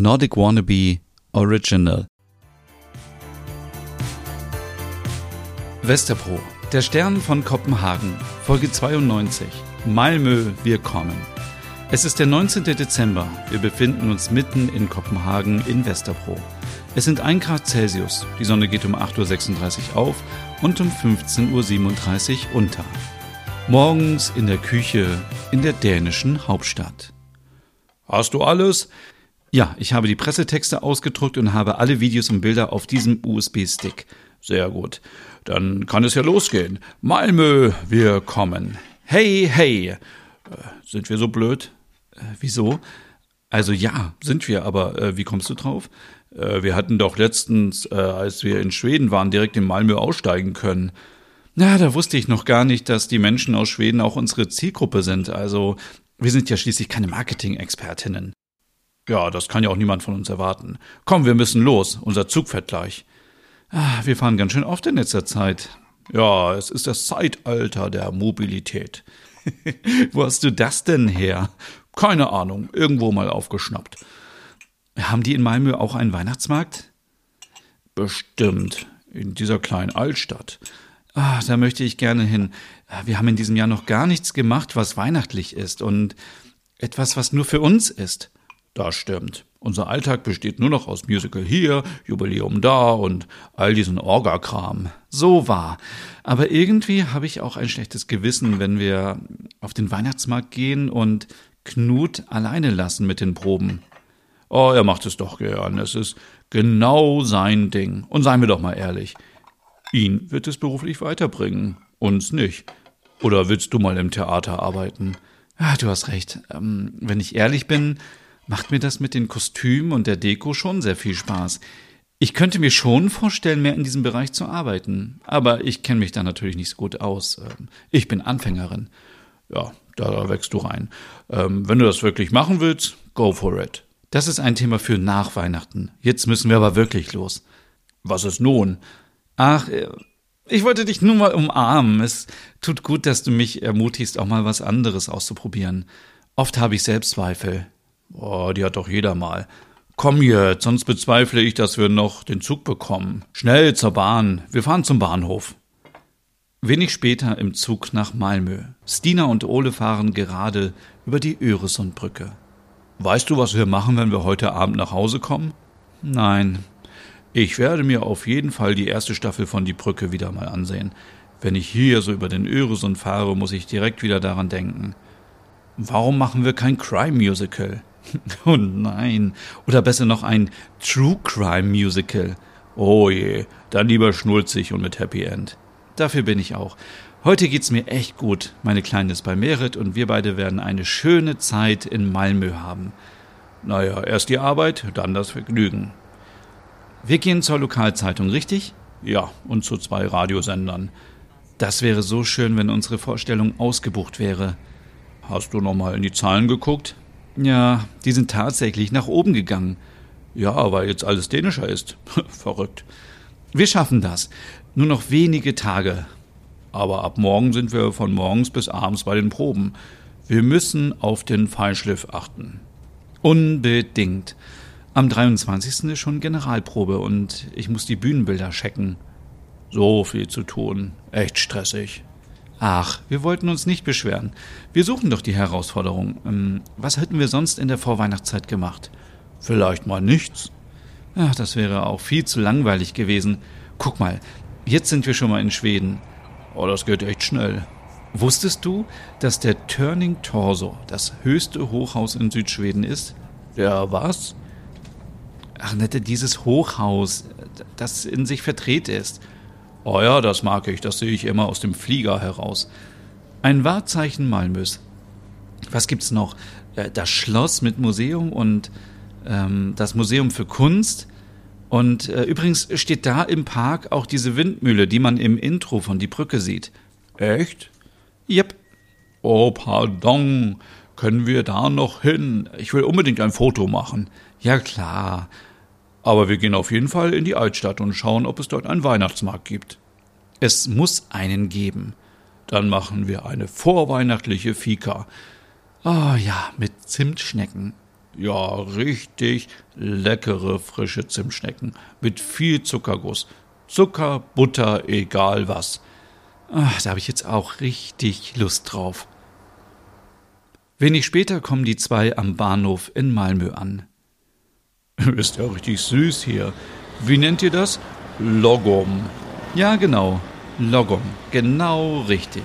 Nordic Wannabe Original. Westerpro, der Stern von Kopenhagen, Folge 92. Malmö, wir kommen. Es ist der 19. Dezember. Wir befinden uns mitten in Kopenhagen in Westerpro. Es sind 1 Grad Celsius. Die Sonne geht um 8.36 Uhr auf und um 15.37 Uhr unter. Morgens in der Küche in der dänischen Hauptstadt. Hast du alles? Ja, ich habe die Pressetexte ausgedruckt und habe alle Videos und Bilder auf diesem USB-Stick. Sehr gut. Dann kann es ja losgehen. Malmö, wir kommen. Hey, hey. Äh, sind wir so blöd? Äh, wieso? Also ja, sind wir, aber äh, wie kommst du drauf? Äh, wir hatten doch letztens, äh, als wir in Schweden waren, direkt in Malmö aussteigen können. Na, da wusste ich noch gar nicht, dass die Menschen aus Schweden auch unsere Zielgruppe sind. Also, wir sind ja schließlich keine Marketing-Expertinnen. Ja, das kann ja auch niemand von uns erwarten. Komm, wir müssen los. Unser Zug fährt gleich. Ah, wir fahren ganz schön oft in letzter Zeit. Ja, es ist das Zeitalter der Mobilität. Wo hast du das denn her? Keine Ahnung, irgendwo mal aufgeschnappt. Haben die in Malmö auch einen Weihnachtsmarkt? Bestimmt, in dieser kleinen Altstadt. Ah, da möchte ich gerne hin. Wir haben in diesem Jahr noch gar nichts gemacht, was weihnachtlich ist und etwas, was nur für uns ist. Das stimmt. Unser Alltag besteht nur noch aus Musical hier, Jubiläum da und all diesen Orgakram. So wahr. Aber irgendwie habe ich auch ein schlechtes Gewissen, wenn wir auf den Weihnachtsmarkt gehen und Knut alleine lassen mit den Proben. Oh, er macht es doch gern. Es ist genau sein Ding. Und seien wir doch mal ehrlich. Ihn wird es beruflich weiterbringen. Uns nicht. Oder willst du mal im Theater arbeiten? Ja, du hast recht. Ähm, wenn ich ehrlich bin, macht mir das mit den Kostümen und der Deko schon sehr viel Spaß. Ich könnte mir schon vorstellen, mehr in diesem Bereich zu arbeiten. Aber ich kenne mich da natürlich nicht so gut aus. Ähm, ich bin Anfängerin. Ja, da wächst du rein. Ähm, wenn du das wirklich machen willst, go for it. Das ist ein Thema für nach Weihnachten. Jetzt müssen wir aber wirklich los. Was ist nun? Ach, äh, ich wollte dich nur mal umarmen. Es tut gut, dass du mich ermutigst, auch mal was anderes auszuprobieren. Oft habe ich Selbstzweifel. Oh, die hat doch jeder mal. Komm jetzt, sonst bezweifle ich, dass wir noch den Zug bekommen. Schnell zur Bahn. Wir fahren zum Bahnhof. Wenig später im Zug nach Malmö. Stina und Ole fahren gerade über die Öresundbrücke. Weißt du, was wir machen, wenn wir heute Abend nach Hause kommen? Nein. Ich werde mir auf jeden Fall die erste Staffel von Die Brücke wieder mal ansehen. Wenn ich hier so über den Öresund fahre, muss ich direkt wieder daran denken. Warum machen wir kein Crime Musical? Oh nein. Oder besser noch ein True Crime Musical. Oh je, dann lieber schnulzig und mit Happy End. Dafür bin ich auch. Heute geht's mir echt gut. Meine Kleine ist bei Merit und wir beide werden eine schöne Zeit in Malmö haben. Naja, erst die Arbeit, dann das Vergnügen. Wir gehen zur Lokalzeitung, richtig? Ja, und zu zwei Radiosendern. Das wäre so schön, wenn unsere Vorstellung ausgebucht wäre. Hast du nochmal in die Zahlen geguckt? Ja, die sind tatsächlich nach oben gegangen. Ja, weil jetzt alles dänischer ist. Verrückt. Wir schaffen das. Nur noch wenige Tage. Aber ab morgen sind wir von morgens bis abends bei den Proben. Wir müssen auf den Feinschliff achten. Unbedingt. Am 23. ist schon Generalprobe und ich muss die Bühnenbilder checken. So viel zu tun. Echt stressig. Ach, wir wollten uns nicht beschweren. Wir suchen doch die Herausforderung. Ähm, was hätten wir sonst in der Vorweihnachtszeit gemacht? Vielleicht mal nichts. Ach, das wäre auch viel zu langweilig gewesen. Guck mal, jetzt sind wir schon mal in Schweden. Oh, das geht echt schnell. Wusstest du, dass der Turning Torso das höchste Hochhaus in Südschweden ist? Ja, was? Ach, nette, dieses Hochhaus, das in sich verdreht ist. Oh ja, das mag ich, das sehe ich immer aus dem Flieger heraus. Ein Wahrzeichen Malmös. Was gibt's noch? Äh, das Schloss mit Museum und ähm, das Museum für Kunst. Und äh, übrigens steht da im Park auch diese Windmühle, die man im Intro von Die Brücke sieht. Echt? Yep. Oh, pardon. Können wir da noch hin? Ich will unbedingt ein Foto machen. Ja, klar. Aber wir gehen auf jeden Fall in die Altstadt und schauen, ob es dort einen Weihnachtsmarkt gibt. Es muss einen geben. Dann machen wir eine vorweihnachtliche Fika. Oh ja, mit Zimtschnecken. Ja, richtig leckere, frische Zimtschnecken mit viel Zuckerguss. Zucker, Butter, egal was. Ach, da habe ich jetzt auch richtig Lust drauf. Wenig später kommen die zwei am Bahnhof in Malmö an. Ist ja richtig süß hier. Wie nennt ihr das? Logom. Ja, genau. Logom. Genau richtig.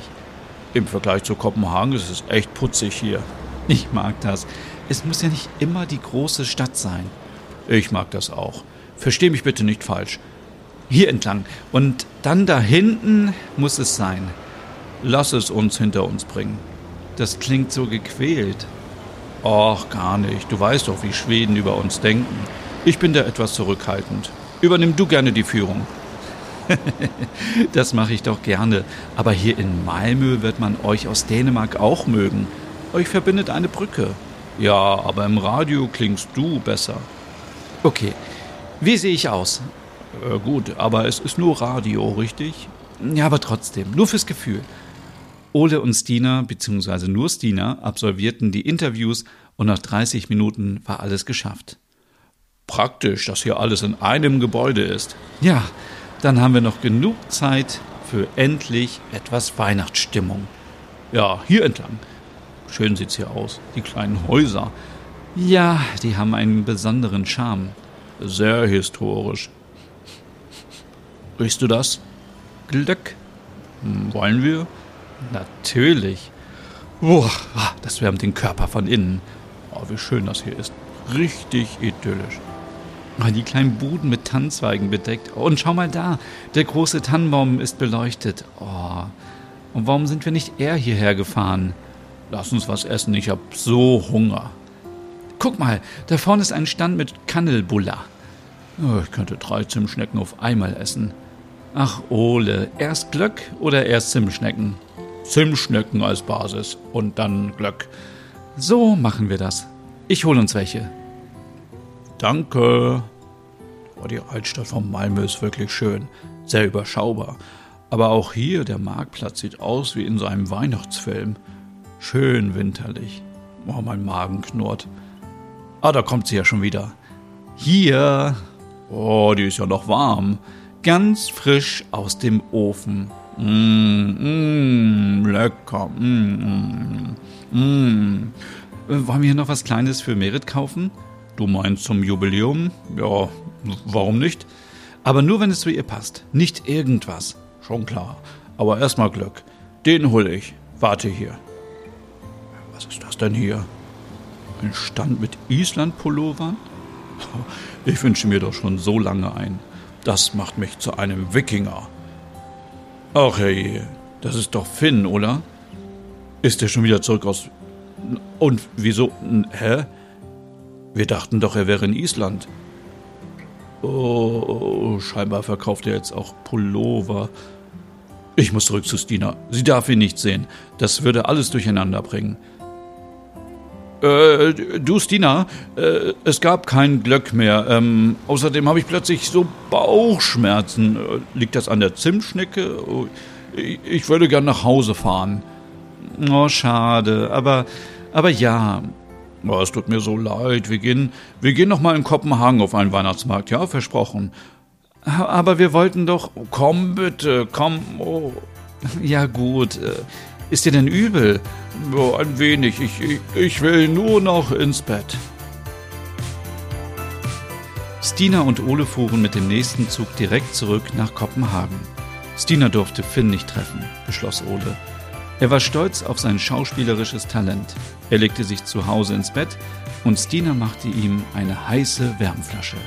Im Vergleich zu Kopenhagen ist es echt putzig hier. Ich mag das. Es muss ja nicht immer die große Stadt sein. Ich mag das auch. Versteh mich bitte nicht falsch. Hier entlang. Und dann da hinten muss es sein. Lass es uns hinter uns bringen. Das klingt so gequält. Och, gar nicht. Du weißt doch, wie Schweden über uns denken. Ich bin da etwas zurückhaltend. Übernimm du gerne die Führung. das mache ich doch gerne. Aber hier in Malmö wird man euch aus Dänemark auch mögen. Euch verbindet eine Brücke. Ja, aber im Radio klingst du besser. Okay. Wie sehe ich aus? Äh, gut, aber es ist nur Radio, richtig? Ja, aber trotzdem, nur fürs Gefühl. Ole und Stina, beziehungsweise nur Stina, absolvierten die Interviews und nach 30 Minuten war alles geschafft. Praktisch, dass hier alles in einem Gebäude ist. Ja, dann haben wir noch genug Zeit für endlich etwas Weihnachtsstimmung. Ja, hier entlang. Schön sieht's hier aus. Die kleinen Häuser. Ja, die haben einen besonderen Charme. Sehr historisch. Riechst du das? Glück. Hm, wollen wir? Natürlich. Boah, das wärmt den Körper von innen. Oh, wie schön das hier ist. Richtig idyllisch. Oh, die kleinen Buden mit Tannenzweigen bedeckt. Oh, und schau mal da, der große Tannenbaum ist beleuchtet. Oh, und warum sind wir nicht eher hierher gefahren? Lass uns was essen, ich hab so Hunger. Guck mal, da vorne ist ein Stand mit Kannelbulla. Oh, ich könnte drei Zimtschnecken auf einmal essen. Ach, Ole, erst Glöck oder erst Zimtschnecken? Zimtschnecken als Basis und dann Glöck. So machen wir das. Ich hole uns welche. Danke. Oh, die Altstadt von Malmö ist wirklich schön. Sehr überschaubar. Aber auch hier, der Marktplatz sieht aus wie in so einem Weihnachtsfilm. Schön winterlich. Oh, mein Magen knurrt. Ah, da kommt sie ja schon wieder. Hier. Oh, die ist ja noch warm. Ganz frisch aus dem Ofen. Mmh, mmh, lecker. Mmh, mmh. Wollen wir hier noch was Kleines für Merit kaufen? Du meinst zum Jubiläum? Ja, warum nicht? Aber nur, wenn es zu ihr passt. Nicht irgendwas. Schon klar. Aber erstmal Glück. Den hol ich. Warte hier. Was ist das denn hier? Ein Stand mit Island-Pullovern? Ich wünsche mir doch schon so lange ein. Das macht mich zu einem Wikinger. Ach hey, das ist doch Finn, oder? Ist er schon wieder zurück aus. Und wieso? Hä? Wir dachten doch, er wäre in Island. Oh, scheinbar verkauft er jetzt auch Pullover. Ich muss zurück zu Stina. Sie darf ihn nicht sehen. Das würde alles durcheinander bringen. Äh, du, Stina, äh, es gab kein Glöck mehr. Ähm, außerdem habe ich plötzlich so Bauchschmerzen. Äh, liegt das an der Zimtschnecke? Oh, ich, würde gern nach Hause fahren. Oh, schade. Aber, aber ja. Oh, es tut mir so leid. Wir gehen, wir gehen noch mal in Kopenhagen auf einen Weihnachtsmarkt. Ja, versprochen. Aber wir wollten doch. Komm bitte, komm. Oh. Ja, gut. Ist dir denn übel? Oh, ein wenig. Ich, ich, ich will nur noch ins Bett. Stina und Ole fuhren mit dem nächsten Zug direkt zurück nach Kopenhagen. Stina durfte Finn nicht treffen, beschloss Ole. Er war stolz auf sein schauspielerisches Talent. Er legte sich zu Hause ins Bett und Stina machte ihm eine heiße Wärmflasche.